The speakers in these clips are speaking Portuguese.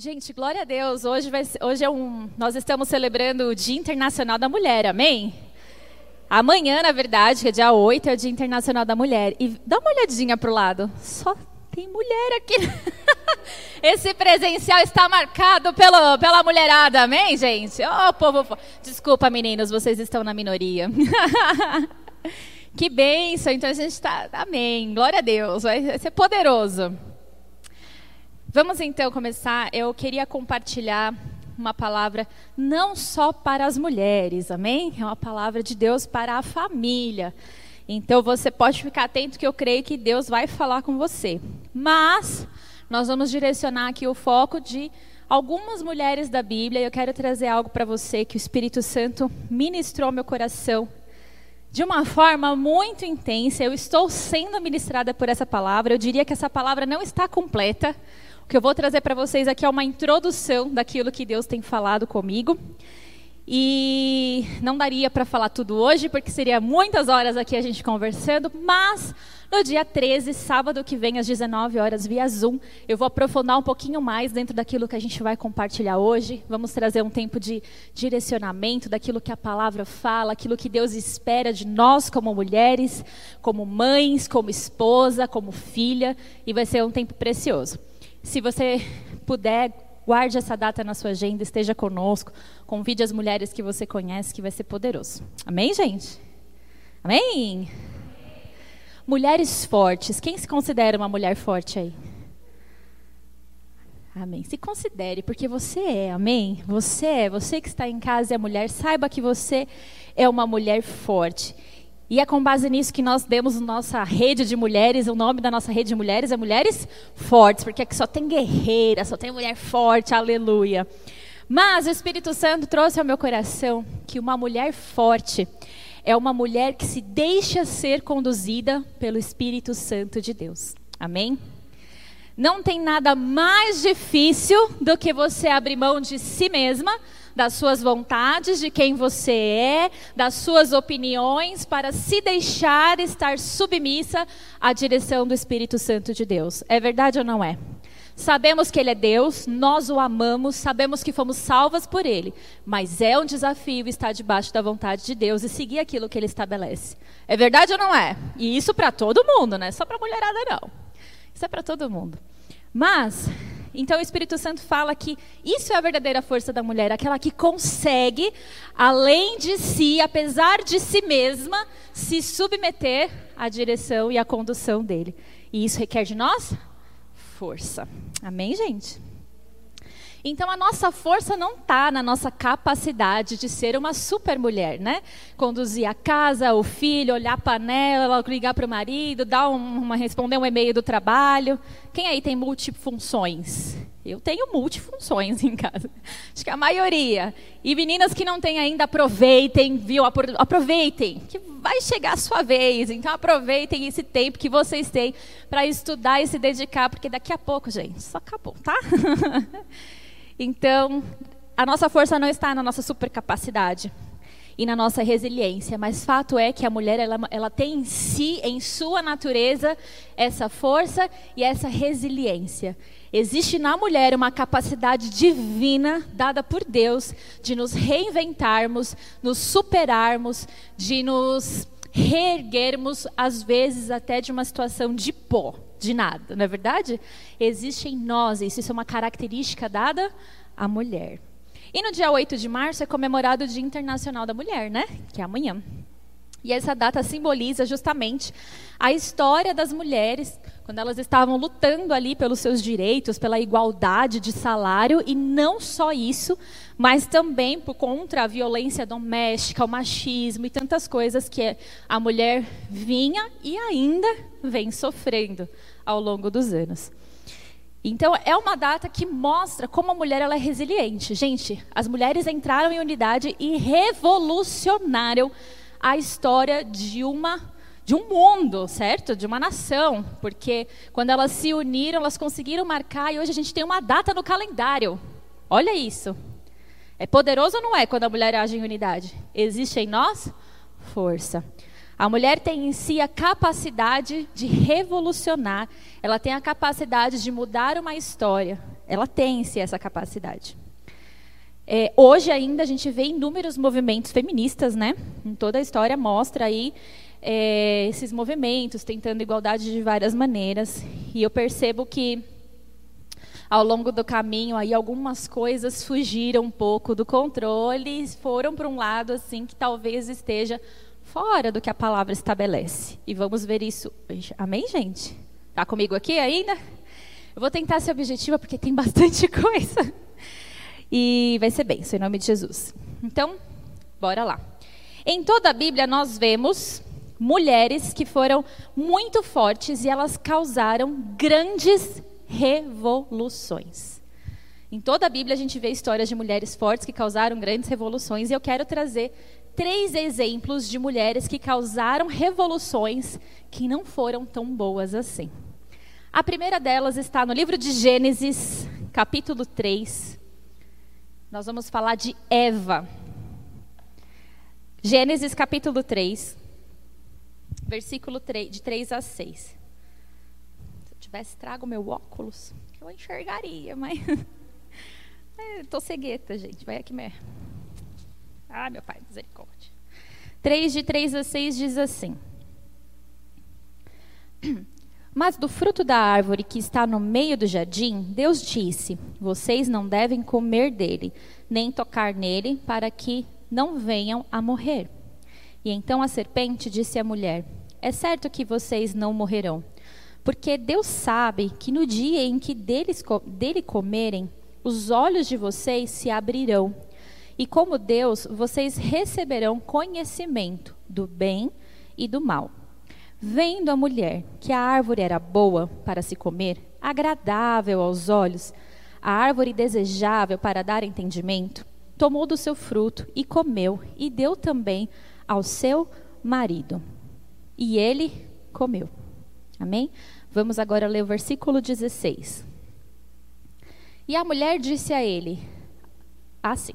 Gente, glória a Deus. Hoje, vai hoje é um, nós estamos celebrando o Dia Internacional da Mulher, amém? Amanhã, na verdade, que é dia 8, é o Dia Internacional da Mulher. E dá uma olhadinha para o lado. Só tem mulher aqui. Esse presencial está marcado pelo, pela mulherada, amém, gente? Oh, povo. Desculpa, meninos, vocês estão na minoria. que bênção. Então a gente está. Amém. Glória a Deus. Vai ser poderoso. Vamos então começar. Eu queria compartilhar uma palavra não só para as mulheres, amém? É uma palavra de Deus para a família. Então você pode ficar atento que eu creio que Deus vai falar com você. Mas nós vamos direcionar aqui o foco de algumas mulheres da Bíblia. Eu quero trazer algo para você que o Espírito Santo ministrou meu coração de uma forma muito intensa. Eu estou sendo ministrada por essa palavra. Eu diria que essa palavra não está completa. O que eu vou trazer para vocês aqui é uma introdução daquilo que Deus tem falado comigo. E não daria para falar tudo hoje, porque seria muitas horas aqui a gente conversando, mas no dia 13, sábado que vem, às 19 horas, via Zoom, eu vou aprofundar um pouquinho mais dentro daquilo que a gente vai compartilhar hoje. Vamos trazer um tempo de direcionamento daquilo que a palavra fala, aquilo que Deus espera de nós como mulheres, como mães, como esposa, como filha, e vai ser um tempo precioso. Se você puder, guarde essa data na sua agenda, esteja conosco, convide as mulheres que você conhece, que vai ser poderoso. Amém, gente? Amém? Mulheres fortes. Quem se considera uma mulher forte aí? Amém. Se considere, porque você é, amém? Você é, você que está em casa e é mulher, saiba que você é uma mulher forte. E é com base nisso que nós demos nossa rede de mulheres, o nome da nossa rede de mulheres é Mulheres Fortes, porque aqui só tem guerreira, só tem mulher forte, aleluia. Mas o Espírito Santo trouxe ao meu coração que uma mulher forte é uma mulher que se deixa ser conduzida pelo Espírito Santo de Deus. Amém? Não tem nada mais difícil do que você abrir mão de si mesma das suas vontades, de quem você é, das suas opiniões, para se deixar estar submissa à direção do Espírito Santo de Deus. É verdade ou não é? Sabemos que Ele é Deus, nós o amamos, sabemos que fomos salvas por Ele, mas é um desafio estar debaixo da vontade de Deus e seguir aquilo que Ele estabelece. É verdade ou não é? E isso para todo mundo, não é só para mulherada, não. Isso é para todo mundo. Mas então o Espírito Santo fala que isso é a verdadeira força da mulher, aquela que consegue, além de si, apesar de si mesma, se submeter à direção e à condução dele. E isso requer de nós força. Amém, gente? Então a nossa força não está na nossa capacidade de ser uma super mulher, né? Conduzir a casa, o filho, olhar a panela, ligar para o marido, dar uma, responder um e-mail do trabalho. Quem aí tem multifunções? Eu tenho multifunções em casa. Acho que a maioria. E meninas que não têm ainda, aproveitem, viu? Aproveitem, que vai chegar a sua vez. Então aproveitem esse tempo que vocês têm para estudar e se dedicar, porque daqui a pouco, gente, só acabou, tá? Então, a nossa força não está na nossa supercapacidade e na nossa resiliência, mas fato é que a mulher ela, ela tem em si, em sua natureza, essa força e essa resiliência. Existe na mulher uma capacidade divina dada por Deus de nos reinventarmos, nos superarmos, de nos reerguermos, às vezes até de uma situação de pó de nada, não é verdade? Existe em nós, isso, isso é uma característica dada à mulher. E no dia 8 de março é comemorado o Dia Internacional da Mulher, né? Que é amanhã. E essa data simboliza justamente a história das mulheres quando elas estavam lutando ali pelos seus direitos, pela igualdade de salário e não só isso, mas também por contra a violência doméstica, o machismo e tantas coisas que a mulher vinha e ainda vem sofrendo ao longo dos anos. Então é uma data que mostra como a mulher ela é resiliente. Gente, as mulheres entraram em unidade e revolucionaram a história de uma de um mundo, certo? De uma nação, porque quando elas se uniram, elas conseguiram marcar e hoje a gente tem uma data no calendário. Olha isso. É poderoso ou não é quando a mulher age em unidade? Existe em nós força. A mulher tem em si a capacidade de revolucionar, ela tem a capacidade de mudar uma história. ela tem se essa capacidade. É, hoje ainda a gente vê inúmeros movimentos feministas, né? Em toda a história mostra aí é, esses movimentos tentando igualdade de várias maneiras. E eu percebo que ao longo do caminho aí algumas coisas fugiram um pouco do controle, foram para um lado assim que talvez esteja fora do que a palavra estabelece. E vamos ver isso hoje. Amém, gente? Tá comigo aqui ainda? Eu vou tentar ser objetiva porque tem bastante coisa. E vai ser bem, em nome de Jesus. Então, bora lá. Em toda a Bíblia nós vemos mulheres que foram muito fortes e elas causaram grandes revoluções. Em toda a Bíblia a gente vê histórias de mulheres fortes que causaram grandes revoluções e eu quero trazer três exemplos de mulheres que causaram revoluções que não foram tão boas assim. A primeira delas está no livro de Gênesis, capítulo 3. Nós vamos falar de Eva. Gênesis capítulo 3, versículo 3, de 3 a 6 tivesse trago meu óculos, eu enxergaria, mas. é, tô cegueta, gente. Vai aqui mesmo. Ah, meu pai, misericórdia. 3 de 3 a 6 diz assim: Mas do fruto da árvore que está no meio do jardim, Deus disse: Vocês não devem comer dele, nem tocar nele, para que não venham a morrer. E então a serpente disse à mulher: É certo que vocês não morrerão. Porque Deus sabe que no dia em que deles, dele comerem, os olhos de vocês se abrirão. E como Deus, vocês receberão conhecimento do bem e do mal. Vendo a mulher que a árvore era boa para se comer, agradável aos olhos, a árvore desejável para dar entendimento, tomou do seu fruto e comeu, e deu também ao seu marido. E ele comeu. Amém? Vamos agora ler o versículo 16. E a mulher disse a ele: Assim.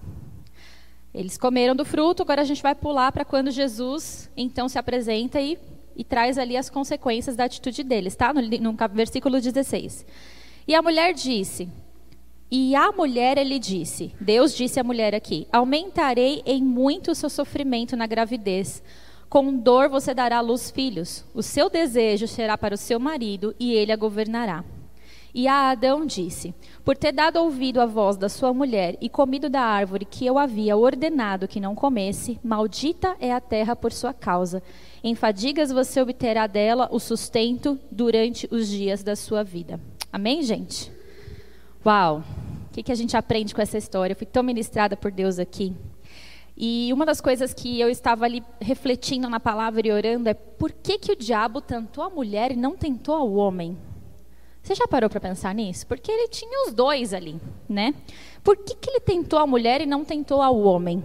Eles comeram do fruto, agora a gente vai pular para quando Jesus então se apresenta e, e traz ali as consequências da atitude deles, tá? No, no versículo 16. E a mulher disse: E a mulher ele disse: Deus disse à mulher aqui: Aumentarei em muito o seu sofrimento na gravidez com dor você dará à luz filhos. O seu desejo será para o seu marido e ele a governará. E a Adão disse: Por ter dado ouvido à voz da sua mulher e comido da árvore que eu havia ordenado que não comesse, maldita é a terra por sua causa. Em fadigas você obterá dela o sustento durante os dias da sua vida. Amém, gente? Uau! O que, que a gente aprende com essa história? Eu fui tão ministrada por Deus aqui. E uma das coisas que eu estava ali refletindo na palavra e orando é por que, que o diabo tentou a mulher e não tentou ao homem? Você já parou para pensar nisso? Porque ele tinha os dois ali, né? Por que, que ele tentou a mulher e não tentou ao homem?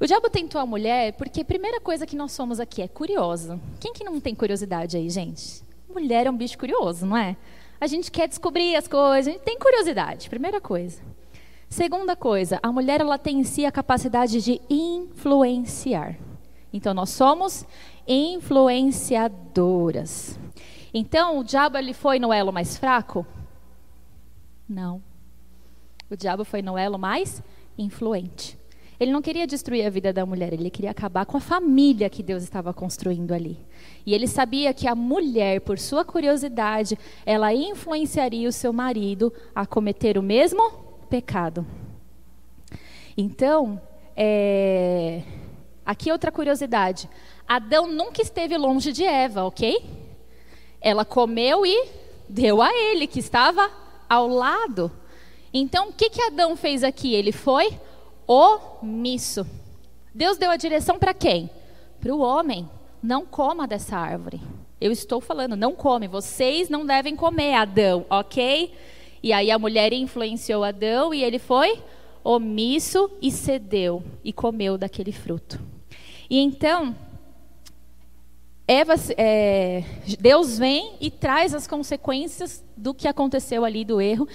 O diabo tentou a mulher porque a primeira coisa que nós somos aqui é curioso. Quem que não tem curiosidade aí, gente? Mulher é um bicho curioso, não é? A gente quer descobrir as coisas, a gente tem curiosidade, primeira coisa. Segunda coisa, a mulher ela tem em si a capacidade de influenciar. Então nós somos influenciadoras. Então o diabo ele foi no elo mais fraco? Não. O diabo foi no elo mais influente. Ele não queria destruir a vida da mulher, ele queria acabar com a família que Deus estava construindo ali. E ele sabia que a mulher, por sua curiosidade, ela influenciaria o seu marido a cometer o mesmo pecado. Então, é... aqui outra curiosidade. Adão nunca esteve longe de Eva, ok? Ela comeu e deu a ele, que estava ao lado. Então, o que, que Adão fez aqui? Ele foi omisso. Deus deu a direção para quem? Para o homem. Não coma dessa árvore. Eu estou falando, não come. Vocês não devem comer, Adão, ok? E aí a mulher influenciou Adão e ele foi omisso e cedeu e comeu daquele fruto. E então, Eva, é, Deus vem e traz as consequências do que aconteceu ali do erro.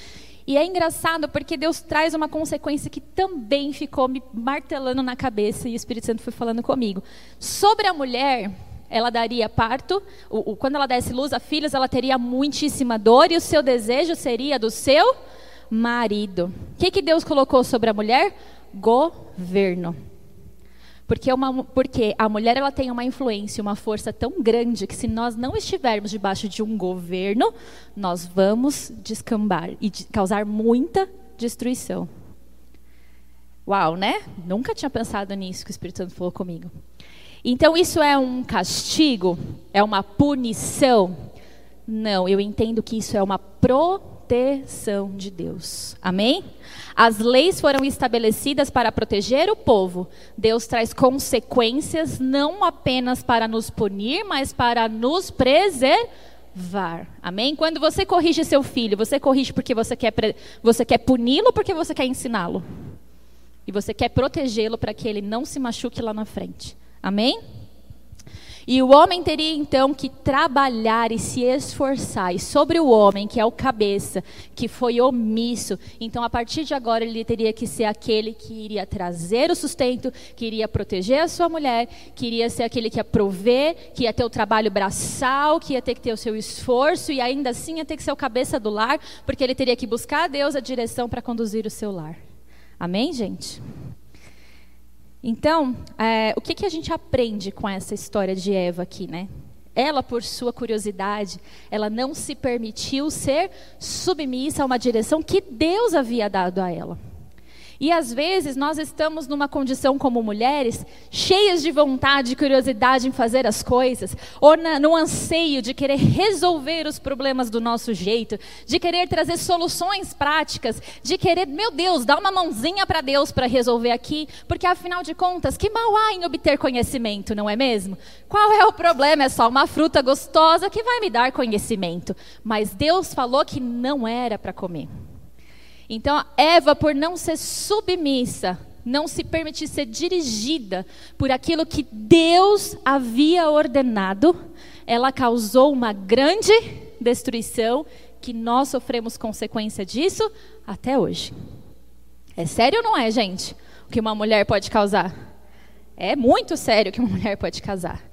E é engraçado porque Deus traz uma consequência que também ficou me martelando na cabeça e o Espírito Santo foi falando comigo. Sobre a mulher, ela daria parto, o, o, quando ela desse luz a filhos, ela teria muitíssima dor e o seu desejo seria do seu marido. O que, que Deus colocou sobre a mulher? Governo. Porque, uma, porque a mulher ela tem uma influência, uma força tão grande que se nós não estivermos debaixo de um governo, nós vamos descambar e de, causar muita destruição. Uau, né? Nunca tinha pensado nisso que o Espírito Santo falou comigo. Então isso é um castigo? É uma punição? Não, eu entendo que isso é uma proteção de Deus. Amém? As leis foram estabelecidas para proteger o povo. Deus traz consequências não apenas para nos punir, mas para nos preservar. Amém? Quando você corrige seu filho, você corrige porque você quer, você quer puni-lo ou porque você quer ensiná-lo? E você quer protegê-lo para que ele não se machuque lá na frente. Amém? E o homem teria então que trabalhar e se esforçar. E sobre o homem, que é o cabeça, que foi omisso, então a partir de agora ele teria que ser aquele que iria trazer o sustento, que iria proteger a sua mulher, que iria ser aquele que ia prover, que ia ter o trabalho braçal, que ia ter que ter o seu esforço e ainda assim ia ter que ser o cabeça do lar, porque ele teria que buscar a Deus a direção para conduzir o seu lar. Amém, gente? Então, é, o que, que a gente aprende com essa história de Eva aqui, né? Ela, por sua curiosidade, ela não se permitiu ser submissa a uma direção que Deus havia dado a ela. E às vezes nós estamos numa condição como mulheres, cheias de vontade e curiosidade em fazer as coisas, ou na, no anseio de querer resolver os problemas do nosso jeito, de querer trazer soluções práticas, de querer, meu Deus, dar uma mãozinha para Deus para resolver aqui, porque afinal de contas, que mal há em obter conhecimento, não é mesmo? Qual é o problema? É só uma fruta gostosa que vai me dar conhecimento. Mas Deus falou que não era para comer. Então, Eva, por não ser submissa, não se permitir ser dirigida por aquilo que Deus havia ordenado, ela causou uma grande destruição que nós sofremos consequência disso até hoje. É sério ou não é, gente? O que uma mulher pode causar? É muito sério o que uma mulher pode causar.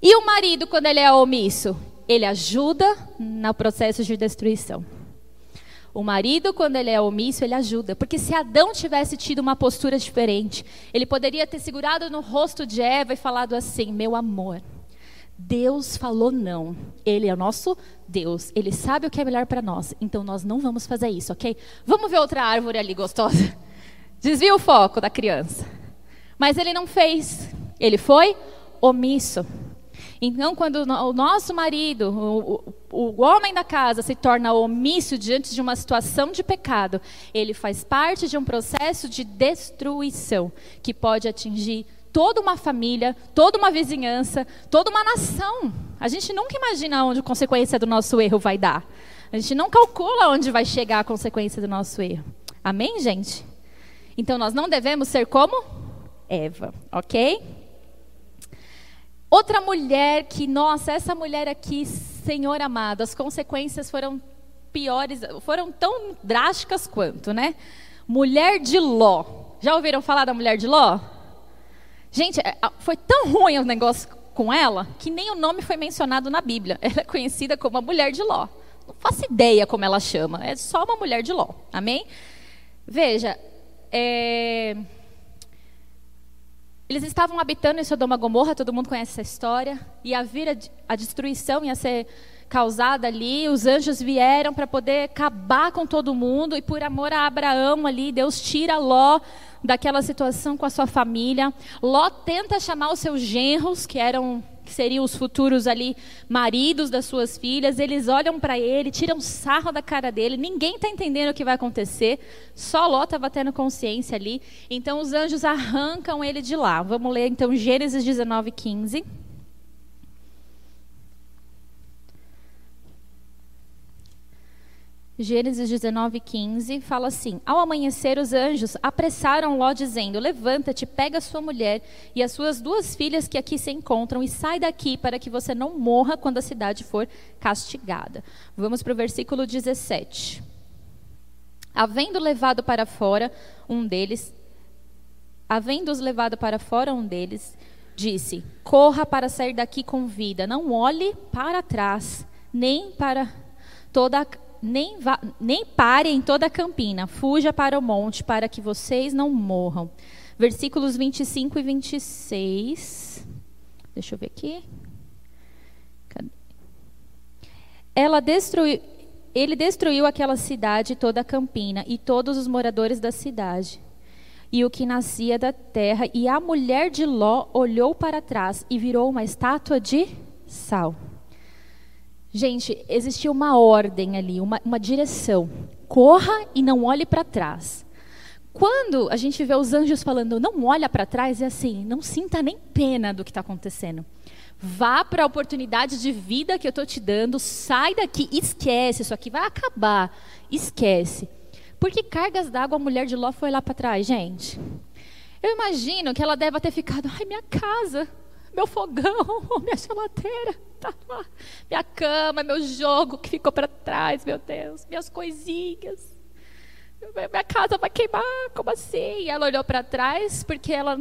E o marido, quando ele é omisso, ele ajuda no processo de destruição. O marido, quando ele é omisso, ele ajuda. Porque se Adão tivesse tido uma postura diferente, ele poderia ter segurado no rosto de Eva e falado assim: Meu amor, Deus falou não. Ele é o nosso Deus. Ele sabe o que é melhor para nós. Então nós não vamos fazer isso, ok? Vamos ver outra árvore ali gostosa. Desvia o foco da criança. Mas ele não fez. Ele foi omisso. Então, quando o nosso marido, o, o, homem da casa, se torna omisso diante de uma situação de pecado, ele faz parte de um processo de destruição que pode atingir toda uma família, toda uma vizinhança, toda uma nação. A gente nunca imagina onde a consequência do nosso erro vai dar. A gente não calcula onde vai chegar a consequência do nosso erro. Amém, gente? Então nós não devemos ser como Eva, ok? Outra mulher que, nossa, essa mulher aqui, Senhor amado, as consequências foram piores, foram tão drásticas quanto, né? Mulher de Ló. Já ouviram falar da mulher de Ló? Gente, é, foi tão ruim o negócio com ela que nem o nome foi mencionado na Bíblia. Ela é conhecida como a mulher de Ló. Não faço ideia como ela chama. É só uma mulher de Ló. Amém? Veja, é... Eles estavam habitando em Sodoma e Gomorra, todo mundo conhece essa história, e a vir a, destruição ia ser causada ali, os anjos vieram para poder acabar com todo mundo, e por amor a Abraão ali, Deus tira Ló daquela situação com a sua família. Ló tenta chamar os seus genros, que eram que seriam os futuros ali maridos das suas filhas, eles olham para ele, tiram sarro da cara dele, ninguém está entendendo o que vai acontecer, só Ló estava tendo consciência ali. Então os anjos arrancam ele de lá. Vamos ler então Gênesis 19, 15. Gênesis 19, 15 fala assim: Ao amanhecer, os anjos apressaram Ló, dizendo: Levanta-te, pega sua mulher e as suas duas filhas que aqui se encontram e sai daqui para que você não morra quando a cidade for castigada. Vamos para o versículo 17. Havendo levado para fora um deles, havendo-os levado para fora um deles, disse: Corra para sair daqui com vida, não olhe para trás, nem para toda a nem, nem pare em toda a campina, fuja para o monte, para que vocês não morram. Versículos 25 e 26. Deixa eu ver aqui. Ela destruiu, ele destruiu aquela cidade toda a campina e todos os moradores da cidade e o que nascia da terra. E a mulher de Ló olhou para trás e virou uma estátua de sal. Gente, existia uma ordem ali, uma, uma direção. Corra e não olhe para trás. Quando a gente vê os anjos falando, não olha para trás, é assim, não sinta nem pena do que está acontecendo. Vá para a oportunidade de vida que eu estou te dando, sai daqui, esquece, isso aqui vai acabar, esquece. Por que cargas d'água a mulher de Ló foi lá para trás, gente? Eu imagino que ela deve ter ficado, ai, minha casa, meu fogão, minha geladeira, tá lá. minha cama, meu jogo que ficou para trás, meu Deus, minhas coisinhas. Minha casa vai queimar, como assim? E ela olhou para trás porque ela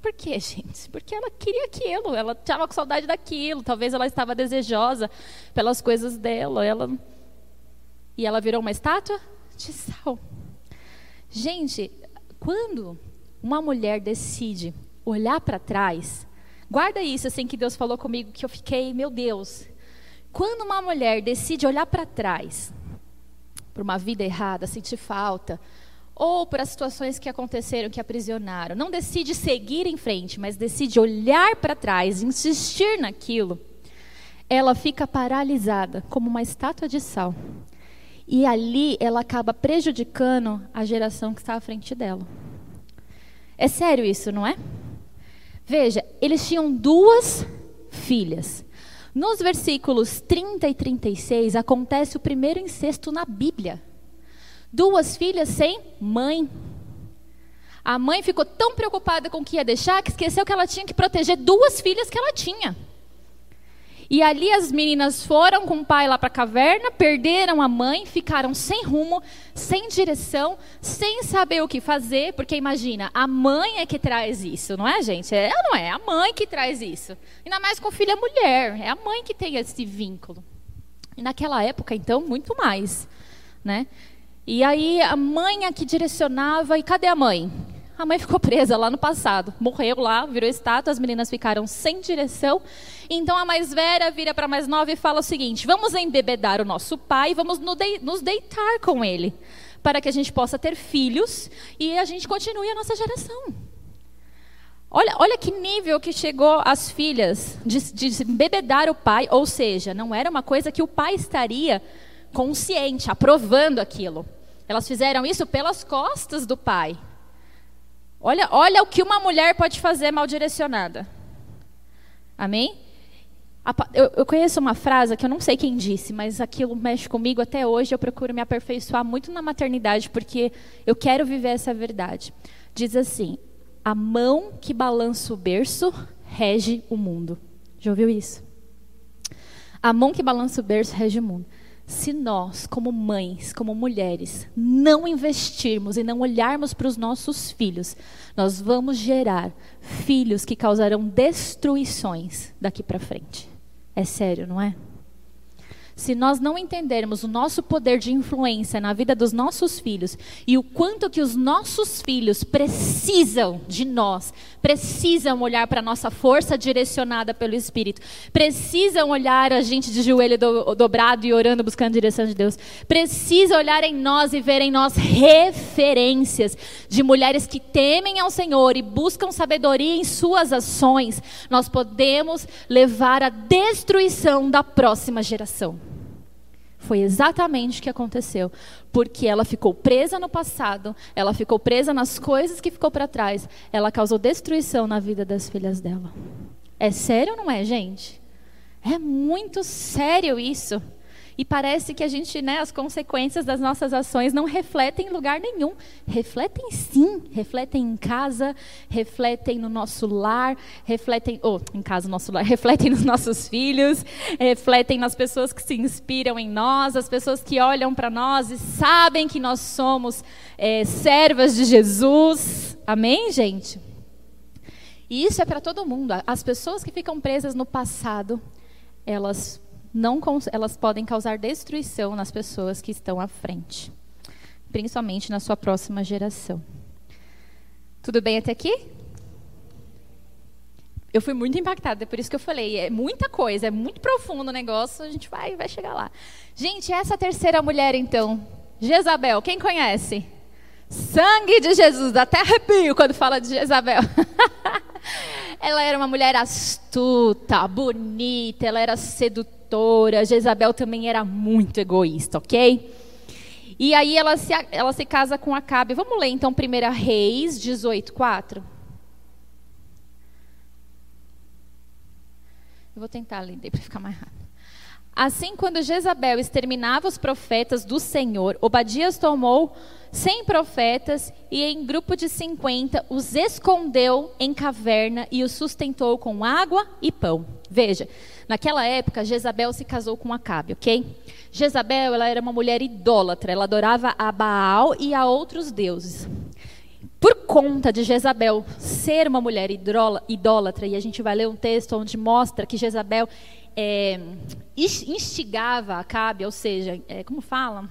por quê, gente? Porque ela queria aquilo, ela estava com saudade daquilo, talvez ela estava desejosa pelas coisas dela. Ela... E ela virou uma estátua de sal. Gente, quando uma mulher decide olhar para trás, guarda isso assim que Deus falou comigo, que eu fiquei, meu Deus. Quando uma mulher decide olhar para trás, por uma vida errada, sentir falta, ou para situações que aconteceram, que aprisionaram, não decide seguir em frente, mas decide olhar para trás, insistir naquilo, ela fica paralisada, como uma estátua de sal. E ali ela acaba prejudicando a geração que está à frente dela. É sério isso, não é? Veja, eles tinham duas filhas. Nos versículos 30 e 36 acontece o primeiro incesto na Bíblia. Duas filhas sem mãe. A mãe ficou tão preocupada com o que ia deixar que esqueceu que ela tinha que proteger duas filhas que ela tinha. E ali as meninas foram com o pai lá para a caverna, perderam a mãe, ficaram sem rumo, sem direção, sem saber o que fazer, porque imagina, a mãe é que traz isso, não é, gente? É não é? A mãe que traz isso. Ainda mais com filha mulher, é a mãe que tem esse vínculo. E naquela época, então, muito mais, né? E aí a mãe é que direcionava, e cadê a mãe? A mãe ficou presa lá no passado, morreu lá, virou estátua, as meninas ficaram sem direção. Então a mais velha vira para a mais nova e fala o seguinte: vamos embebedar o nosso pai, vamos nos deitar com ele, para que a gente possa ter filhos e a gente continue a nossa geração. Olha, olha que nível que chegou as filhas de, de embebedar o pai, ou seja, não era uma coisa que o pai estaria consciente, aprovando aquilo. Elas fizeram isso pelas costas do pai. Olha, olha o que uma mulher pode fazer mal direcionada. Amém? Eu, eu, conheço uma frase que eu não sei quem disse, mas aquilo mexe comigo até hoje. Eu procuro me aperfeiçoar muito na maternidade, porque eu quero viver essa verdade. Diz assim: A mão que balança o berço rege o mundo. Já ouviu isso? A mão que balança o berço rege o mundo se nós, como mães, como mulheres, não investirmos e não olharmos para os nossos filhos, nós vamos gerar filhos que causarão destruições daqui para frente. É sério, não é? Se nós não entendermos o nosso poder de influência na vida dos nossos filhos e o quanto que os nossos filhos precisam de nós, precisam olhar para a nossa força direcionada pelo Espírito, precisam olhar a gente de joelho do, dobrado e orando, buscando a direção de Deus, precisa olhar em nós e ver em nós referências de mulheres que temem ao Senhor e buscam sabedoria em suas ações, nós podemos levar à destruição da próxima geração. Foi exatamente o que aconteceu. Porque ela ficou presa no passado, ela ficou presa nas coisas que ficou para trás, ela causou destruição na vida das filhas dela. É sério ou não é, gente? É muito sério isso. E parece que a gente, né, as consequências das nossas ações não refletem em lugar nenhum. Refletem sim, refletem em casa, refletem no nosso lar, refletem, ou oh, em casa, no nosso lar, refletem nos nossos filhos, refletem nas pessoas que se inspiram em nós, as pessoas que olham para nós e sabem que nós somos é, servas de Jesus. Amém, gente? E isso é para todo mundo. As pessoas que ficam presas no passado, elas não elas podem causar destruição nas pessoas que estão à frente, principalmente na sua próxima geração. Tudo bem até aqui? Eu fui muito impactada, é por isso que eu falei, é muita coisa, é muito profundo o negócio, a gente vai, vai chegar lá. Gente, essa terceira mulher então, Jezabel, quem conhece? Sangue de Jesus, até arrepio quando fala de Jezabel. ela era uma mulher astuta, bonita, ela era sedutora. Jezabel também era muito egoísta, ok? E aí ela se, ela se casa com Acabe. Vamos ler então 1 Reis 18, 4. Eu vou tentar ler para ficar mais rápido. Assim, quando Jezabel exterminava os profetas do Senhor, Obadias tomou cem profetas e, em grupo de cinquenta, os escondeu em caverna e os sustentou com água e pão. Veja, naquela época, Jezabel se casou com Acabe, ok? Jezabel ela era uma mulher idólatra, ela adorava a Baal e a outros deuses. Por conta de Jezabel ser uma mulher idólatra, e a gente vai ler um texto onde mostra que Jezabel é, instigava Acabe, ou seja, é, como fala?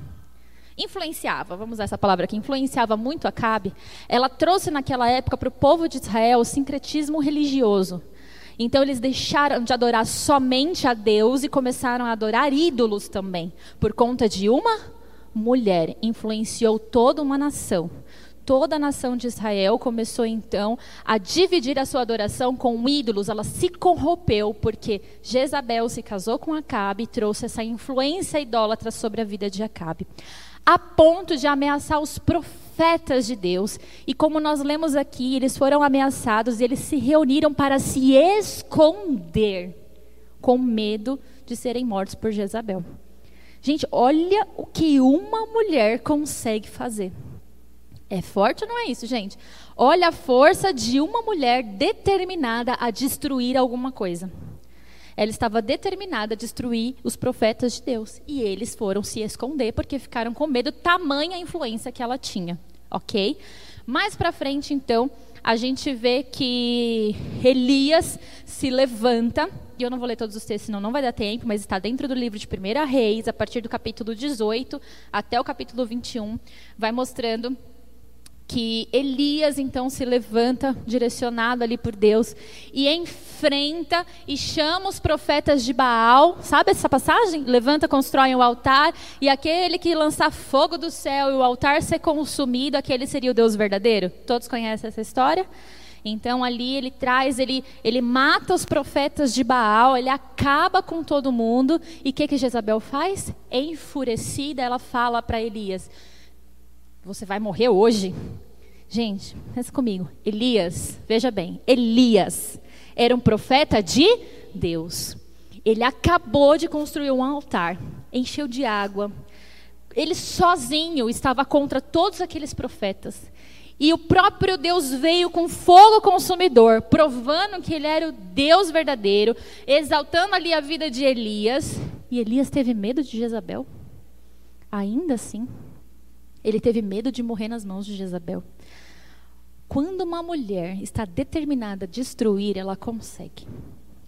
Influenciava, vamos usar essa palavra aqui, influenciava muito Acabe. Ela trouxe naquela época para o povo de Israel o sincretismo religioso. Então eles deixaram de adorar somente a Deus e começaram a adorar ídolos também, por conta de uma mulher influenciou toda uma nação toda a nação de Israel começou então a dividir a sua adoração com ídolos. Ela se corrompeu porque Jezabel se casou com Acabe e trouxe essa influência idólatra sobre a vida de Acabe. A ponto de ameaçar os profetas de Deus. E como nós lemos aqui, eles foram ameaçados e eles se reuniram para se esconder, com medo de serem mortos por Jezabel. Gente, olha o que uma mulher consegue fazer. É forte ou não é isso, gente? Olha a força de uma mulher determinada a destruir alguma coisa. Ela estava determinada a destruir os profetas de Deus. E eles foram se esconder porque ficaram com medo, tamanha influência que ela tinha. Ok? Mais para frente, então, a gente vê que Elias se levanta. E eu não vou ler todos os textos, senão não vai dar tempo, mas está dentro do livro de 1 Reis, a partir do capítulo 18 até o capítulo 21, vai mostrando que Elias então se levanta, direcionado ali por Deus, e enfrenta e chama os profetas de Baal. Sabe essa passagem? Levanta, constrói o um altar, e aquele que lançar fogo do céu e o altar ser consumido, aquele seria o Deus verdadeiro. Todos conhecem essa história? Então ali ele traz, ele, ele mata os profetas de Baal, ele acaba com todo mundo. E o que, que Jezabel faz? Enfurecida, ela fala para Elias: você vai morrer hoje. Gente, pensa comigo. Elias, veja bem, Elias era um profeta de Deus. Ele acabou de construir um altar, encheu de água. Ele sozinho estava contra todos aqueles profetas. E o próprio Deus veio com fogo consumidor, provando que ele era o Deus verdadeiro, exaltando ali a vida de Elias. E Elias teve medo de Jezabel. Ainda assim. Ele teve medo de morrer nas mãos de Jezabel. Quando uma mulher está determinada a destruir, ela consegue.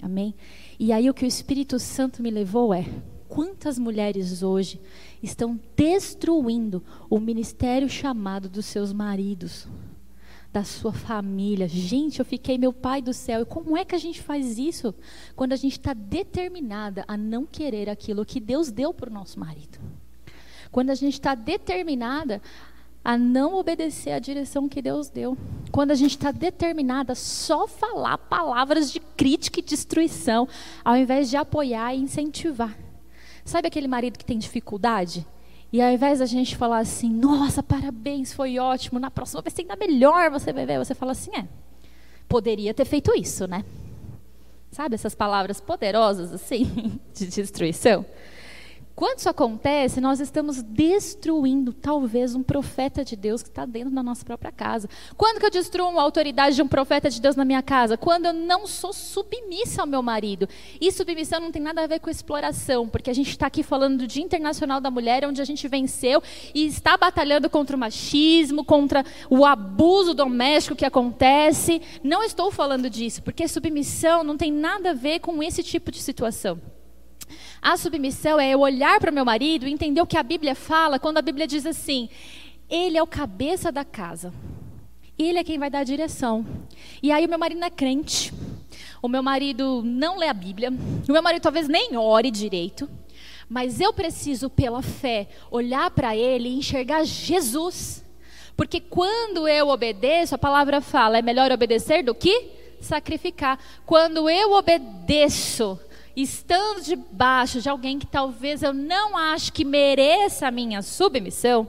Amém? E aí o que o Espírito Santo me levou é: quantas mulheres hoje estão destruindo o ministério chamado dos seus maridos, da sua família? Gente, eu fiquei, meu pai do céu, e como é que a gente faz isso? Quando a gente está determinada a não querer aquilo que Deus deu para o nosso marido. Quando a gente está determinada a não obedecer à direção que Deus deu. Quando a gente está determinada a só falar palavras de crítica e destruição, ao invés de apoiar e incentivar. Sabe aquele marido que tem dificuldade? E ao invés da gente falar assim, nossa, parabéns, foi ótimo, na próxima vai ser ainda melhor, você vai ver, você fala assim, é, poderia ter feito isso, né? Sabe essas palavras poderosas assim, de destruição? Quando isso acontece, nós estamos destruindo talvez um profeta de Deus que está dentro da nossa própria casa. Quando que eu destruo a autoridade de um profeta de Deus na minha casa? Quando eu não sou submissa ao meu marido. E submissão não tem nada a ver com exploração, porque a gente está aqui falando do Dia Internacional da Mulher, onde a gente venceu e está batalhando contra o machismo, contra o abuso doméstico que acontece. Não estou falando disso, porque submissão não tem nada a ver com esse tipo de situação. A submissão é eu olhar para o meu marido e entender o que a Bíblia fala quando a Bíblia diz assim: ele é o cabeça da casa. Ele é quem vai dar a direção. E aí o meu marido não é crente. O meu marido não lê a Bíblia. O meu marido talvez nem ore direito. Mas eu preciso, pela fé, olhar para ele e enxergar Jesus. Porque quando eu obedeço, a palavra fala, é melhor obedecer do que sacrificar. Quando eu obedeço, estando debaixo de alguém que talvez eu não acho que mereça a minha submissão,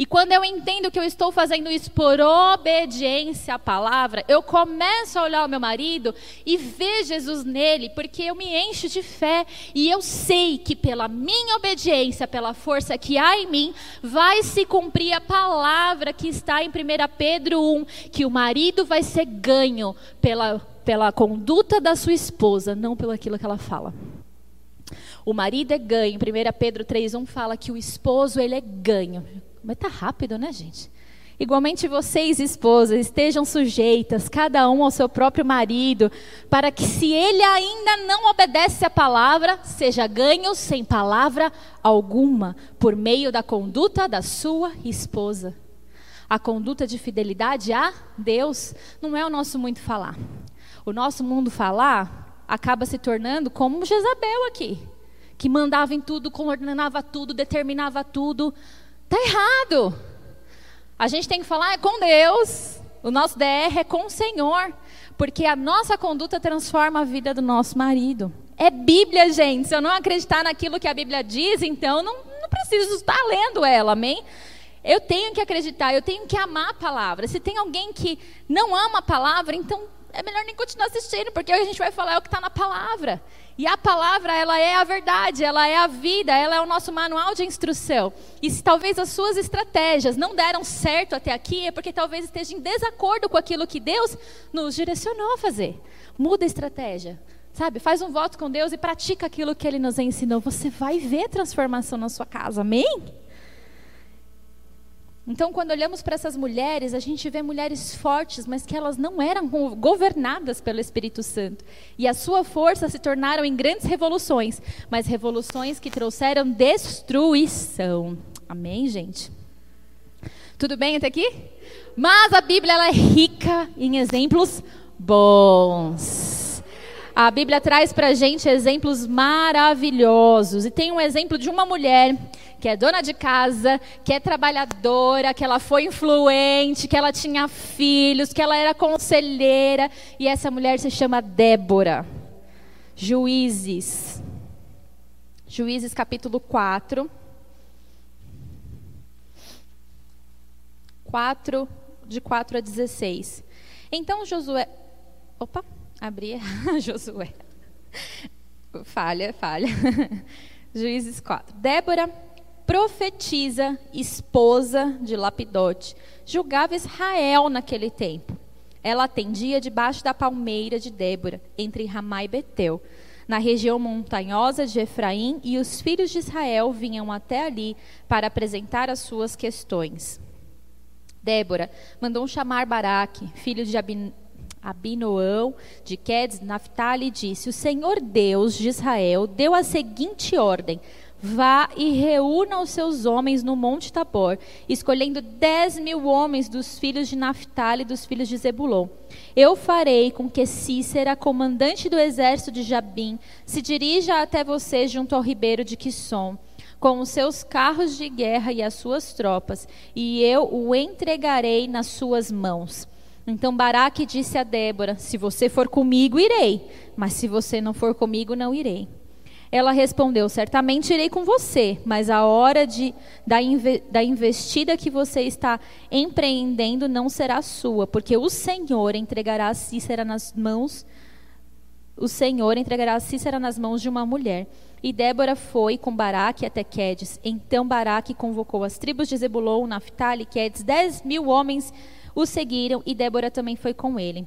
e quando eu entendo que eu estou fazendo isso por obediência à palavra, eu começo a olhar o meu marido e ver Jesus nele, porque eu me encho de fé e eu sei que pela minha obediência, pela força que há em mim, vai se cumprir a palavra que está em 1 Pedro 1, que o marido vai ser ganho pela, pela conduta da sua esposa, não pelo aquilo que ela fala. O marido é ganho. 1 Pedro 3,1 fala que o esposo ele é ganho. Mas tá rápido, né, gente? Igualmente vocês, esposas, estejam sujeitas, cada um ao seu próprio marido, para que, se ele ainda não obedece à palavra, seja ganho sem palavra alguma, por meio da conduta da sua esposa. A conduta de fidelidade a Deus não é o nosso muito falar. O nosso mundo falar acaba se tornando como Jezabel aqui, que mandava em tudo, coordenava tudo, determinava tudo. Está errado. A gente tem que falar é com Deus. O nosso DR é com o Senhor. Porque a nossa conduta transforma a vida do nosso marido. É Bíblia, gente. Se eu não acreditar naquilo que a Bíblia diz, então não, não preciso estar lendo ela, amém? Eu tenho que acreditar, eu tenho que amar a palavra. Se tem alguém que não ama a palavra, então é melhor nem continuar assistindo, porque a gente vai falar o que está na palavra. E a palavra, ela é a verdade, ela é a vida, ela é o nosso manual de instrução. E se talvez as suas estratégias não deram certo até aqui, é porque talvez esteja em desacordo com aquilo que Deus nos direcionou a fazer. Muda a estratégia. Sabe, faz um voto com Deus e pratica aquilo que Ele nos ensinou. Você vai ver transformação na sua casa, amém? Então, quando olhamos para essas mulheres, a gente vê mulheres fortes, mas que elas não eram governadas pelo Espírito Santo. E a sua força se tornaram em grandes revoluções, mas revoluções que trouxeram destruição. Amém, gente? Tudo bem até aqui? Mas a Bíblia ela é rica em exemplos bons. A Bíblia traz para a gente exemplos maravilhosos. E tem um exemplo de uma mulher que é dona de casa, que é trabalhadora, que ela foi influente, que ela tinha filhos, que ela era conselheira. E essa mulher se chama Débora. Juízes. Juízes capítulo 4. 4, de 4 a 16. Então Josué. Opa, abri. Josué. Falha, falha. Juízes 4. Débora profetiza, esposa de Lapidote, julgava Israel naquele tempo. Ela atendia debaixo da palmeira de Débora, entre Ramá e Betel, na região montanhosa de Efraim, e os filhos de Israel vinham até ali para apresentar as suas questões. Débora mandou chamar Baraque, filho de Abin Abinoão de Quedes, Naphtali, e disse: O Senhor Deus de Israel deu a seguinte ordem: Vá e reúna os seus homens no Monte Tabor, escolhendo dez mil homens dos filhos de Naphtali e dos filhos de Zebulon. Eu farei com que Cícera, comandante do exército de Jabim, se dirija até você junto ao ribeiro de Quisson, com os seus carros de guerra e as suas tropas, e eu o entregarei nas suas mãos. Então Baraque disse a Débora: Se você for comigo, irei, mas se você não for comigo, não irei. Ela respondeu: Certamente irei com você, mas a hora de, da, inve, da investida que você está empreendendo não será sua, porque o Senhor entregará Cícera nas mãos. O Senhor entregará Cícera nas mãos de uma mulher. E Débora foi com Baraque até Quedes. Então Baraque convocou as tribos de Zebulon, Naphtali e Quedes. Dez mil homens o seguiram e Débora também foi com ele.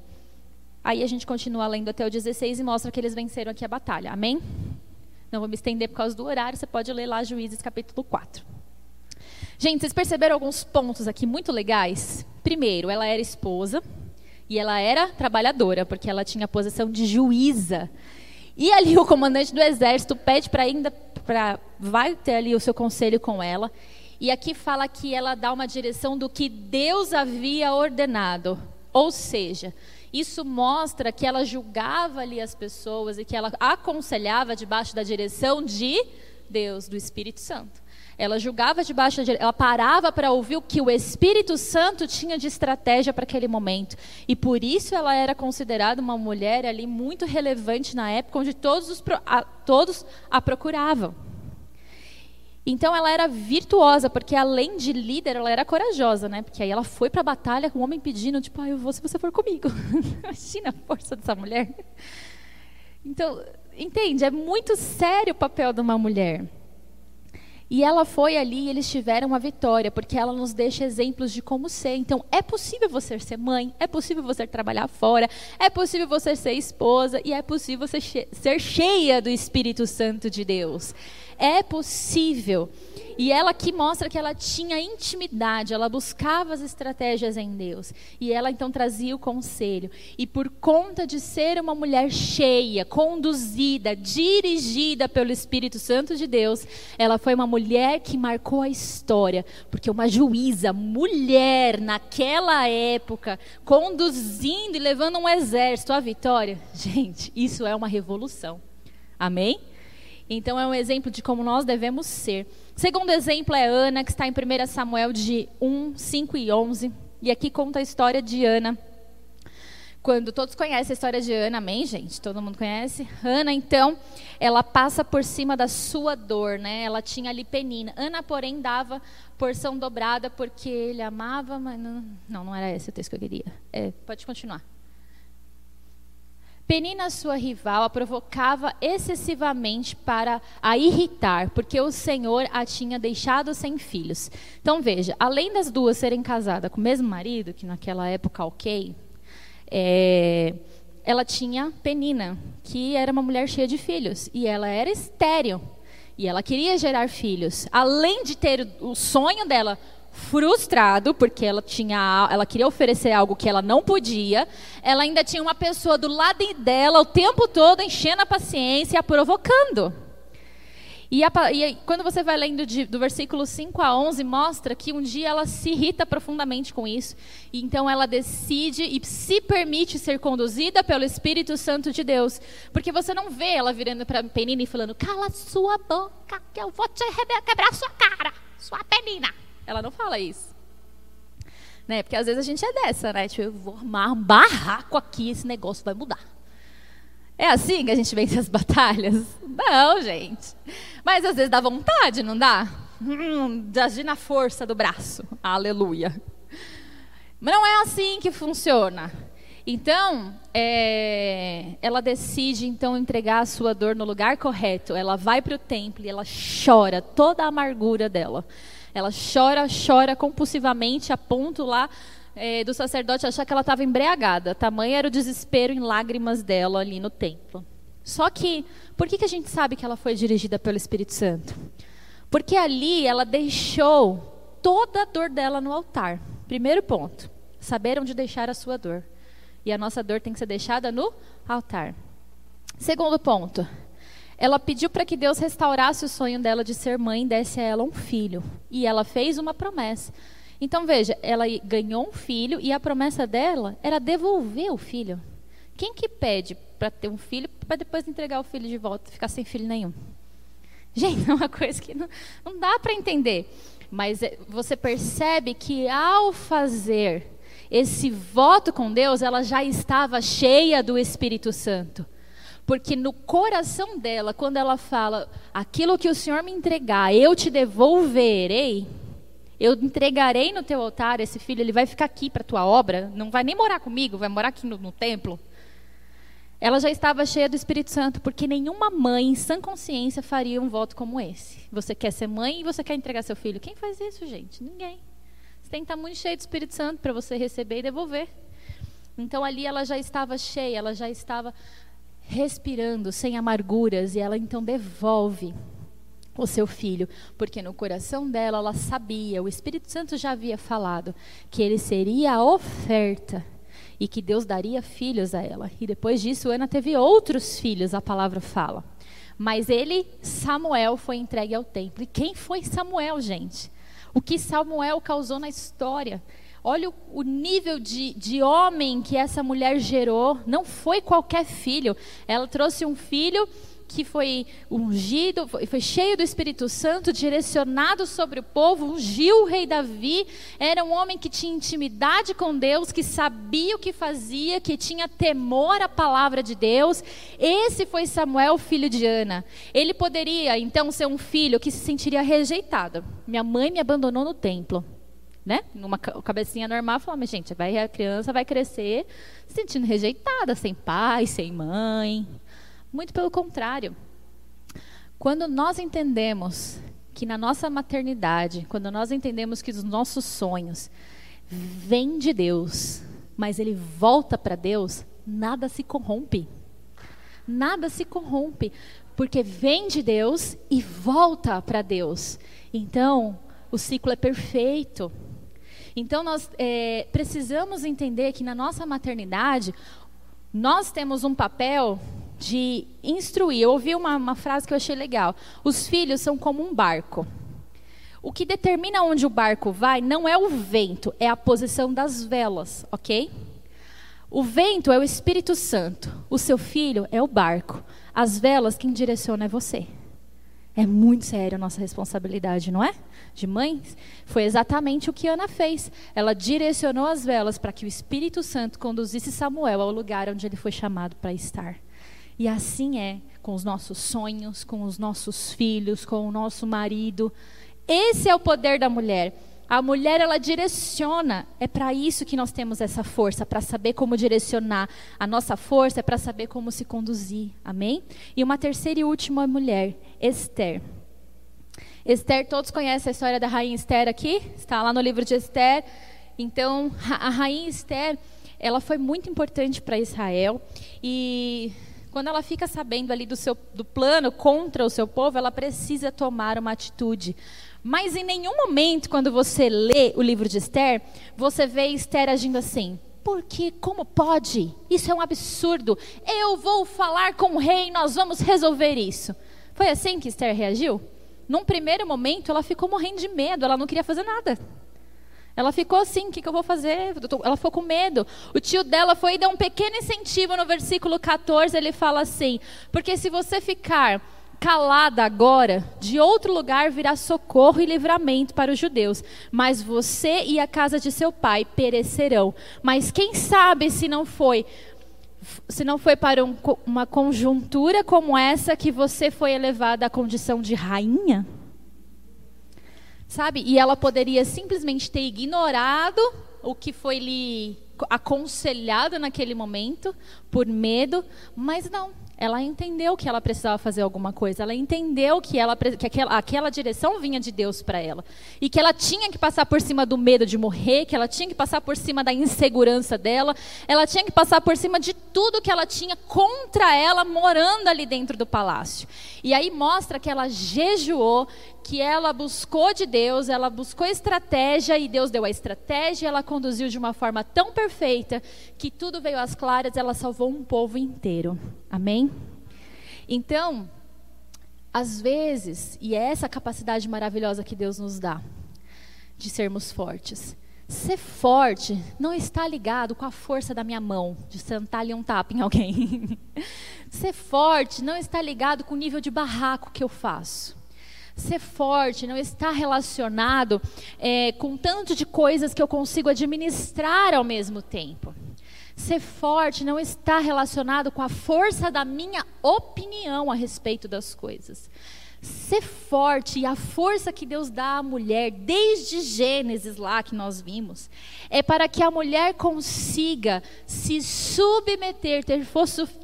Aí a gente continua lendo até o 16 e mostra que eles venceram aqui a batalha. Amém? Não vou me estender por causa do horário, você pode ler lá Juízes capítulo 4. Gente, vocês perceberam alguns pontos aqui muito legais? Primeiro, ela era esposa e ela era trabalhadora, porque ela tinha a posição de juíza. E ali o comandante do exército pede para ainda para vai ter ali o seu conselho com ela. E aqui fala que ela dá uma direção do que Deus havia ordenado. Ou seja, isso mostra que ela julgava ali as pessoas e que ela aconselhava debaixo da direção de Deus, do Espírito Santo. Ela julgava debaixo da ela parava para ouvir o que o Espírito Santo tinha de estratégia para aquele momento. E por isso ela era considerada uma mulher ali muito relevante na época onde todos, os, a, todos a procuravam. Então ela era virtuosa, porque além de líder, ela era corajosa, né? Porque aí ela foi para a batalha com o homem pedindo, tipo, ah, eu vou se você for comigo. Imagina a força dessa mulher. Então, entende? É muito sério o papel de uma mulher. E ela foi ali e eles tiveram uma vitória, porque ela nos deixa exemplos de como ser. Então, é possível você ser mãe, é possível você trabalhar fora, é possível você ser esposa e é possível você ser cheia do Espírito Santo de Deus. É possível. E ela aqui mostra que ela tinha intimidade, ela buscava as estratégias em Deus. E ela então trazia o conselho. E por conta de ser uma mulher cheia, conduzida, dirigida pelo Espírito Santo de Deus, ela foi uma mulher que marcou a história. Porque uma juíza, mulher, naquela época, conduzindo e levando um exército à vitória, gente, isso é uma revolução. Amém? Então é um exemplo de como nós devemos ser. Segundo exemplo é Ana, que está em 1 Samuel de 1, 5 e 11. E aqui conta a história de Ana. Quando todos conhecem a história de Ana, amém, gente? Todo mundo conhece? Ana, então, ela passa por cima da sua dor, né? Ela tinha ali penina. Ana, porém, dava porção dobrada porque ele amava, mas não, não, não era esse o texto que eu queria. É, pode continuar. Penina, sua rival, a provocava excessivamente para a irritar, porque o Senhor a tinha deixado sem filhos. Então veja, além das duas serem casadas com o mesmo marido, que naquela época ok, é, ela tinha Penina, que era uma mulher cheia de filhos, e ela era estéril, e ela queria gerar filhos. Além de ter o sonho dela frustrado porque ela tinha ela queria oferecer algo que ela não podia ela ainda tinha uma pessoa do lado dela o tempo todo enchendo a paciência e a provocando. E, a, e quando você vai lendo de, do versículo 5 a 11 mostra que um dia ela se irrita profundamente com isso. E então ela decide e se permite ser conduzida pelo Espírito Santo de Deus. Porque você não vê ela virando para Penina e falando cala sua boca que eu vou te quebrar sua cara sua Penina ela não fala isso. Né? Porque às vezes a gente é dessa, né? Tipo, eu vou armar um barraco aqui, esse negócio vai mudar. É assim que a gente vence as batalhas? Não, gente. Mas às vezes dá vontade, não dá? Hum, de agir na força do braço. Aleluia. Mas não é assim que funciona. Então, é, ela decide então entregar a sua dor no lugar correto. Ela vai para o templo e ela chora toda a amargura dela. Ela chora, chora compulsivamente, a ponto lá é, do sacerdote achar que ela estava embriagada. Tamanho era o desespero em lágrimas dela ali no templo. Só que, por que, que a gente sabe que ela foi dirigida pelo Espírito Santo? Porque ali ela deixou toda a dor dela no altar. Primeiro ponto, saber onde deixar a sua dor. E a nossa dor tem que ser deixada no altar. Segundo ponto, ela pediu para que Deus restaurasse o sonho dela de ser mãe e desse a ela um filho. E ela fez uma promessa. Então veja, ela ganhou um filho e a promessa dela era devolver o filho. Quem que pede para ter um filho para depois entregar o filho de volta, ficar sem filho nenhum? Gente, é uma coisa que não, não dá para entender. Mas é, você percebe que ao fazer esse voto com Deus, ela já estava cheia do Espírito Santo. Porque no coração dela, quando ela fala, aquilo que o Senhor me entregar, eu te devolverei, eu entregarei no teu altar esse filho, ele vai ficar aqui para tua obra, não vai nem morar comigo, vai morar aqui no, no templo. Ela já estava cheia do Espírito Santo, porque nenhuma mãe em sã consciência faria um voto como esse. Você quer ser mãe e você quer entregar seu filho. Quem faz isso, gente? Ninguém. Você tem que estar muito cheio do Espírito Santo para você receber e devolver. Então ali ela já estava cheia, ela já estava respirando, sem amarguras, e ela então devolve o seu filho, porque no coração dela ela sabia, o Espírito Santo já havia falado, que ele seria a oferta. e que Deus daria filhos a ela. E depois disso, Ana teve outros filhos, a palavra fala. Mas ele, Samuel, foi entregue ao templo. E quem foi Samuel, gente? O que Samuel causou na história? Olha o, o nível de, de homem que essa mulher gerou. Não foi qualquer filho. Ela trouxe um filho que foi ungido, foi cheio do Espírito Santo, direcionado sobre o povo, ungiu o rei Davi, era um homem que tinha intimidade com Deus, que sabia o que fazia, que tinha temor à palavra de Deus. Esse foi Samuel, filho de Ana. Ele poderia então ser um filho que se sentiria rejeitado. Minha mãe me abandonou no templo né? Numa cabecinha normal, falar, mas gente, vai, a criança vai crescer se sentindo rejeitada, sem pai, sem mãe. Muito pelo contrário. Quando nós entendemos que na nossa maternidade, quando nós entendemos que os nossos sonhos vêm de Deus, mas ele volta para Deus, nada se corrompe. Nada se corrompe, porque vem de Deus e volta para Deus. Então, o ciclo é perfeito. Então, nós é, precisamos entender que na nossa maternidade, nós temos um papel de instruir. Eu ouvi uma, uma frase que eu achei legal: os filhos são como um barco. O que determina onde o barco vai não é o vento, é a posição das velas, ok? O vento é o Espírito Santo, o seu filho é o barco. As velas, quem direciona é você. É muito sério a nossa responsabilidade, não é? De mães. Foi exatamente o que Ana fez. Ela direcionou as velas para que o Espírito Santo conduzisse Samuel ao lugar onde ele foi chamado para estar. E assim é com os nossos sonhos, com os nossos filhos, com o nosso marido. Esse é o poder da mulher. A mulher ela direciona. É para isso que nós temos essa força, para saber como direcionar. A nossa força é para saber como se conduzir. Amém? E uma terceira e última mulher, Esther. Esther, todos conhecem a história da rainha Esther aqui? Está lá no livro de Esther. Então, a rainha Esther, ela foi muito importante para Israel e quando ela fica sabendo ali do, seu, do plano contra o seu povo, ela precisa tomar uma atitude. Mas em nenhum momento, quando você lê o livro de Esther, você vê Esther agindo assim. Porque como pode? Isso é um absurdo. Eu vou falar com o rei, nós vamos resolver isso. Foi assim que Esther reagiu? Num primeiro momento, ela ficou morrendo de medo, ela não queria fazer nada. Ela ficou assim, o que, que, eu vou fazer? Ela ficou com medo. O tio dela foi e deu um pequeno incentivo no versículo 14, ele fala assim: Porque se você ficar calada agora, de outro lugar virá socorro e livramento para os judeus, mas você e a casa de seu pai perecerão. Mas quem sabe se não foi se não foi para um, uma conjuntura como essa que você foi elevada à condição de rainha? Sabe? E ela poderia simplesmente ter ignorado o que foi lhe aconselhado naquele momento, por medo, mas não ela entendeu que ela precisava fazer alguma coisa, ela entendeu que, ela, que aquela, aquela direção vinha de Deus para ela. E que ela tinha que passar por cima do medo de morrer, que ela tinha que passar por cima da insegurança dela, ela tinha que passar por cima de tudo que ela tinha contra ela morando ali dentro do palácio. E aí mostra que ela jejuou, que ela buscou de Deus, ela buscou estratégia e Deus deu a estratégia, ela conduziu de uma forma tão perfeita que tudo veio às claras, ela salvou um povo inteiro. Amém? Então, às vezes, e é essa capacidade maravilhosa que Deus nos dá de sermos fortes. Ser forte não está ligado com a força da minha mão, de sentar-lhe um tapa em alguém. Ser forte não está ligado com o nível de barraco que eu faço. Ser forte não está relacionado é, com tanto de coisas que eu consigo administrar ao mesmo tempo. Ser forte não está relacionado com a força da minha opinião a respeito das coisas. Ser forte e a força que Deus dá à mulher, desde Gênesis lá que nós vimos, é para que a mulher consiga se submeter, ter,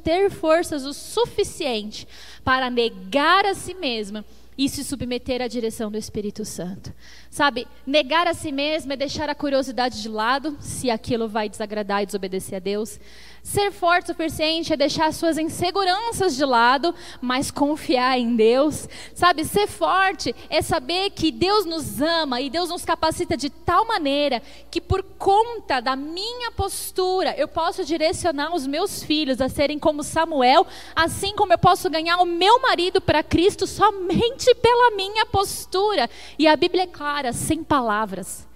ter forças o suficiente para negar a si mesma e se submeter à direção do Espírito Santo. Sabe, negar a si mesmo é deixar a curiosidade de lado, se aquilo vai desagradar e desobedecer a Deus. Ser forte o suficiente é deixar suas inseguranças de lado, mas confiar em Deus. Sabe, ser forte é saber que Deus nos ama e Deus nos capacita de tal maneira que, por conta da minha postura, eu posso direcionar os meus filhos a serem como Samuel, assim como eu posso ganhar o meu marido para Cristo somente pela minha postura. E a Bíblia é clara, sem palavras.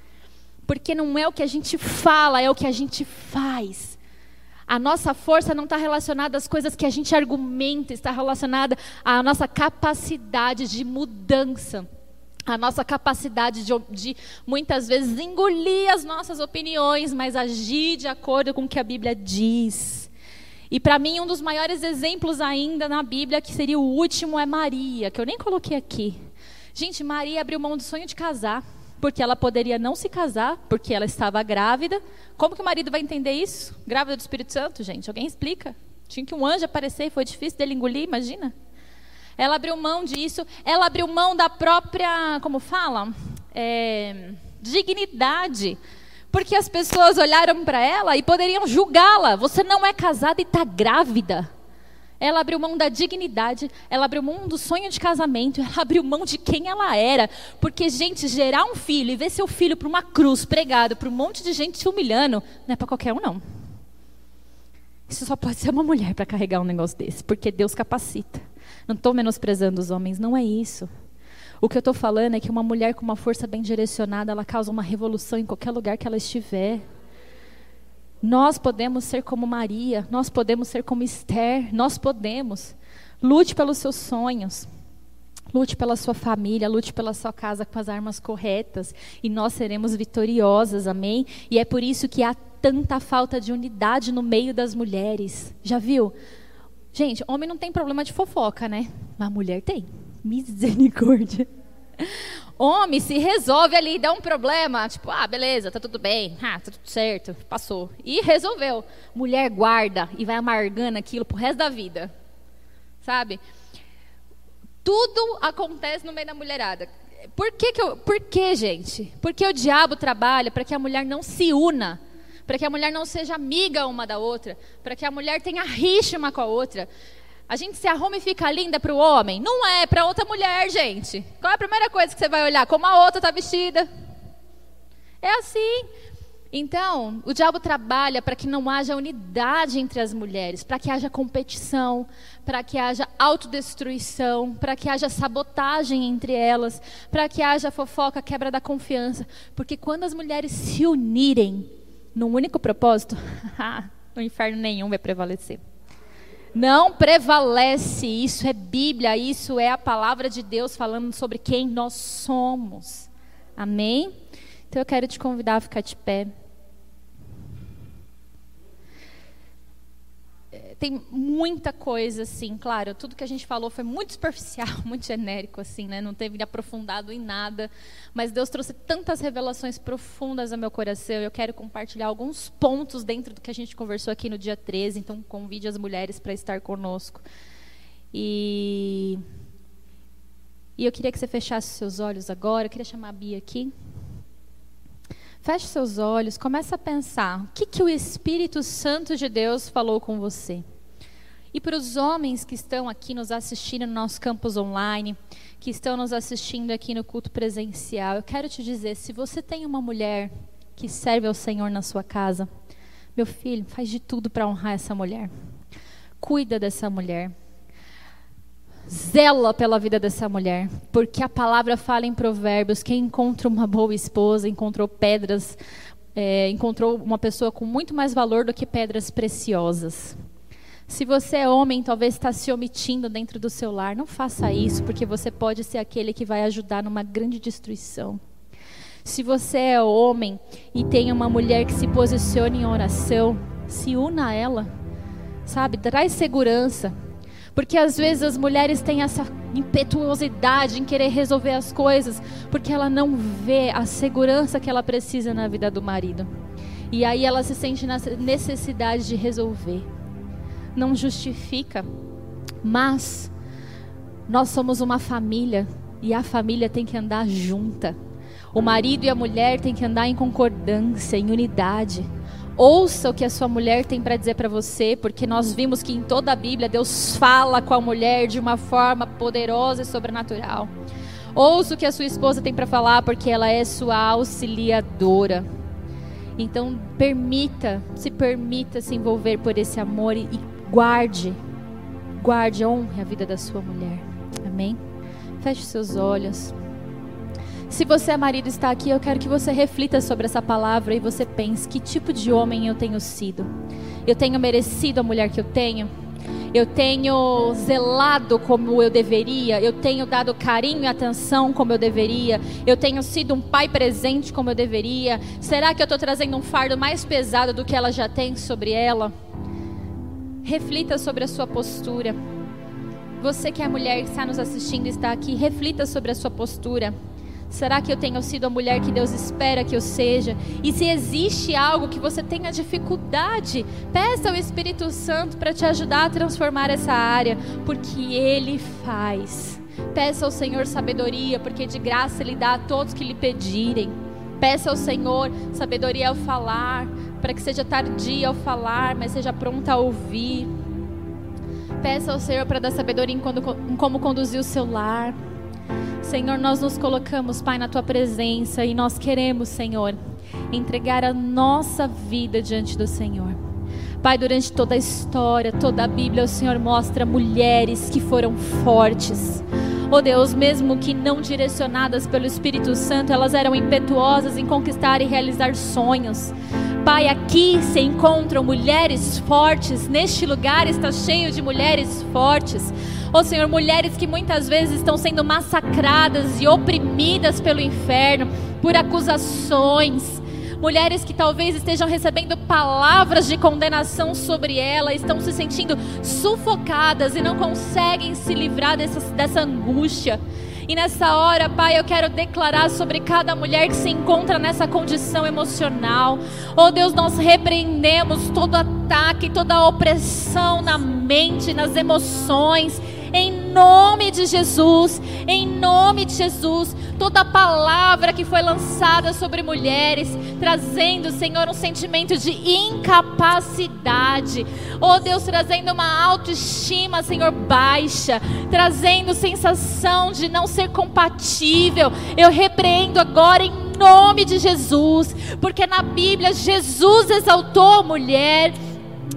Porque não é o que a gente fala, é o que a gente faz. A nossa força não está relacionada às coisas que a gente argumenta, está relacionada à nossa capacidade de mudança. A nossa capacidade de, de, muitas vezes engolir as nossas opiniões, mas agir de acordo com o que a Bíblia diz. E para mim, um dos maiores exemplos ainda na Bíblia, que seria o último, é Maria, que eu nem coloquei aqui. Gente, Maria abriu mão do sonho de casar porque ela poderia não se casar, porque ela estava grávida. Como que o marido vai entender isso? Grávida do Espírito Santo, gente? Alguém explica? Tinha que um anjo aparecer e foi difícil dele engolir, imagina. Ela abriu mão disso, ela abriu mão da própria, como fala? É, dignidade. Porque as pessoas olharam para ela e poderiam julgá-la. Você não é casada e está grávida. Ela abriu mão da dignidade, ela abriu mão do sonho de casamento, ela abriu mão de quem ela era. Porque, gente, gerar um filho e ver seu filho para uma cruz pregado para um monte de gente se humilhando, não é para qualquer um, não. Isso só pode ser uma mulher para carregar um negócio desse, porque Deus capacita. Não estou menosprezando os homens, não é isso. O que eu estou falando é que uma mulher com uma força bem direcionada, ela causa uma revolução em qualquer lugar que ela estiver. Nós podemos ser como Maria, nós podemos ser como Esther, nós podemos. Lute pelos seus sonhos. Lute pela sua família, lute pela sua casa com as armas corretas e nós seremos vitoriosas, amém? E é por isso que há tanta falta de unidade no meio das mulheres. Já viu? Gente, homem não tem problema de fofoca, né? Mas mulher tem. Misericórdia. Homem se resolve ali, dá um problema, tipo, ah, beleza, tá tudo bem, ah, tá tudo certo, passou. E resolveu. Mulher guarda e vai amargando aquilo pro resto da vida. Sabe? Tudo acontece no meio da mulherada. Por que, que eu, por que, gente? Porque o diabo trabalha para que a mulher não se una, para que a mulher não seja amiga uma da outra, para que a mulher tenha rixa uma com a outra. A gente se arruma e fica linda para o homem? Não é, para outra mulher, gente. Qual é a primeira coisa que você vai olhar? Como a outra está vestida. É assim. Então, o diabo trabalha para que não haja unidade entre as mulheres, para que haja competição, para que haja autodestruição, para que haja sabotagem entre elas, para que haja fofoca, quebra da confiança. Porque quando as mulheres se unirem num único propósito, o inferno nenhum vai prevalecer. Não prevalece, isso é Bíblia, isso é a palavra de Deus falando sobre quem nós somos. Amém? Então eu quero te convidar a ficar de pé. Tem muita coisa, assim, claro, tudo que a gente falou foi muito superficial, muito genérico, assim, né? Não teve aprofundado em nada. Mas Deus trouxe tantas revelações profundas ao meu coração. Eu quero compartilhar alguns pontos dentro do que a gente conversou aqui no dia 13. Então, convide as mulheres para estar conosco. E. E eu queria que você fechasse seus olhos agora. Eu queria chamar a Bia aqui. Feche seus olhos, comece a pensar o que, que o Espírito Santo de Deus falou com você. E para os homens que estão aqui nos assistindo no nosso campus online, que estão nos assistindo aqui no culto presencial, eu quero te dizer: se você tem uma mulher que serve ao Senhor na sua casa, meu filho, faz de tudo para honrar essa mulher. Cuida dessa mulher zela pela vida dessa mulher, porque a palavra fala em Provérbios: quem encontra uma boa esposa encontrou pedras, é, encontrou uma pessoa com muito mais valor do que pedras preciosas. Se você é homem, talvez está se omitindo dentro do seu lar, não faça isso, porque você pode ser aquele que vai ajudar numa grande destruição. Se você é homem e tem uma mulher que se posicione em oração, se una a ela, sabe? Traz segurança. Porque às vezes as mulheres têm essa impetuosidade em querer resolver as coisas, porque ela não vê a segurança que ela precisa na vida do marido. E aí ela se sente na necessidade de resolver. Não justifica, mas nós somos uma família E a família tem que andar junta. O marido e a mulher têm que andar em concordância, em unidade. Ouça o que a sua mulher tem para dizer para você, porque nós vimos que em toda a Bíblia Deus fala com a mulher de uma forma poderosa e sobrenatural. Ouça o que a sua esposa tem para falar, porque ela é sua auxiliadora. Então, permita, se permita se envolver por esse amor e guarde, guarde, honre a vida da sua mulher. Amém? Feche seus olhos. Se você é marido está aqui, eu quero que você reflita sobre essa palavra e você pense: que tipo de homem eu tenho sido? Eu tenho merecido a mulher que eu tenho? Eu tenho zelado como eu deveria? Eu tenho dado carinho e atenção como eu deveria? Eu tenho sido um pai presente como eu deveria? Será que eu estou trazendo um fardo mais pesado do que ela já tem sobre ela? Reflita sobre a sua postura. Você que é mulher que está nos assistindo, está aqui, reflita sobre a sua postura. Será que eu tenho sido a mulher que Deus espera que eu seja? E se existe algo que você tenha dificuldade, peça ao Espírito Santo para te ajudar a transformar essa área, porque Ele faz. Peça ao Senhor sabedoria, porque de graça Ele dá a todos que lhe pedirem. Peça ao Senhor sabedoria ao falar, para que seja tardia ao falar, mas seja pronta a ouvir. Peça ao Senhor para dar sabedoria em, em como conduzir o seu lar. Senhor, nós nos colocamos, Pai, na tua presença e nós queremos, Senhor, entregar a nossa vida diante do Senhor. Pai, durante toda a história, toda a Bíblia, o Senhor mostra mulheres que foram fortes. Oh Deus, mesmo que não direcionadas pelo Espírito Santo, elas eram impetuosas em conquistar e realizar sonhos. Pai, aqui se encontram mulheres fortes, neste lugar está cheio de mulheres fortes. Ó oh, Senhor, mulheres que muitas vezes estão sendo massacradas e oprimidas pelo inferno por acusações. Mulheres que talvez estejam recebendo palavras de condenação sobre ela, estão se sentindo sufocadas e não conseguem se livrar dessa, dessa angústia. E nessa hora, Pai, eu quero declarar sobre cada mulher que se encontra nessa condição emocional. Oh Deus, nós repreendemos todo ataque, toda opressão na mente, nas emoções em nome de Jesus, em nome de Jesus, toda palavra que foi lançada sobre mulheres, trazendo, Senhor, um sentimento de incapacidade, oh Deus, trazendo uma autoestima, Senhor, baixa, trazendo sensação de não ser compatível, eu repreendo agora em nome de Jesus, porque na Bíblia Jesus exaltou a mulher.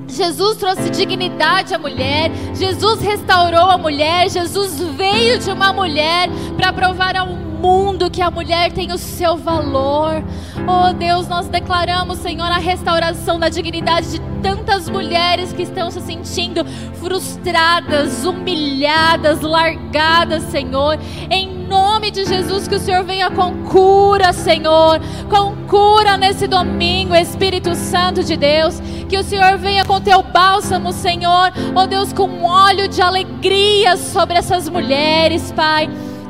Jesus trouxe dignidade à mulher, Jesus restaurou a mulher, Jesus veio de uma mulher para provar ao mundo que a mulher tem o seu valor. Oh Deus, nós declaramos, Senhor, a restauração da dignidade de tantas mulheres que estão se sentindo frustradas, humilhadas, largadas, Senhor. Em nome de Jesus, que o Senhor venha com cura, Senhor, com cura nesse domingo, Espírito Santo de Deus. Que o Senhor venha com teu bálsamo, Senhor, oh Deus, com óleo de alegria sobre essas mulheres, Pai.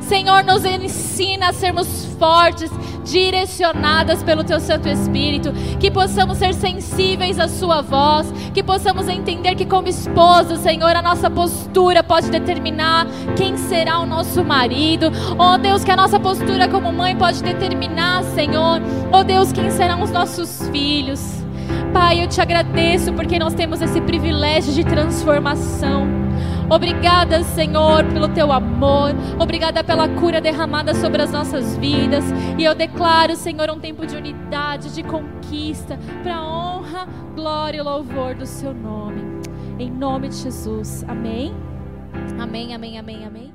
Senhor, nos ensina a sermos fortes, direcionadas pelo Teu Santo Espírito, que possamos ser sensíveis à Sua voz, que possamos entender que, como esposa, Senhor, a nossa postura pode determinar quem será o nosso marido. Oh Deus, que a nossa postura como mãe pode determinar, Senhor, oh Deus, quem serão os nossos filhos. Pai, eu te agradeço porque nós temos esse privilégio de transformação. Obrigada, Senhor, pelo teu amor. Obrigada pela cura derramada sobre as nossas vidas. E eu declaro, Senhor, um tempo de unidade, de conquista, para honra, glória e louvor do seu nome. Em nome de Jesus. Amém. Amém, amém, amém, amém.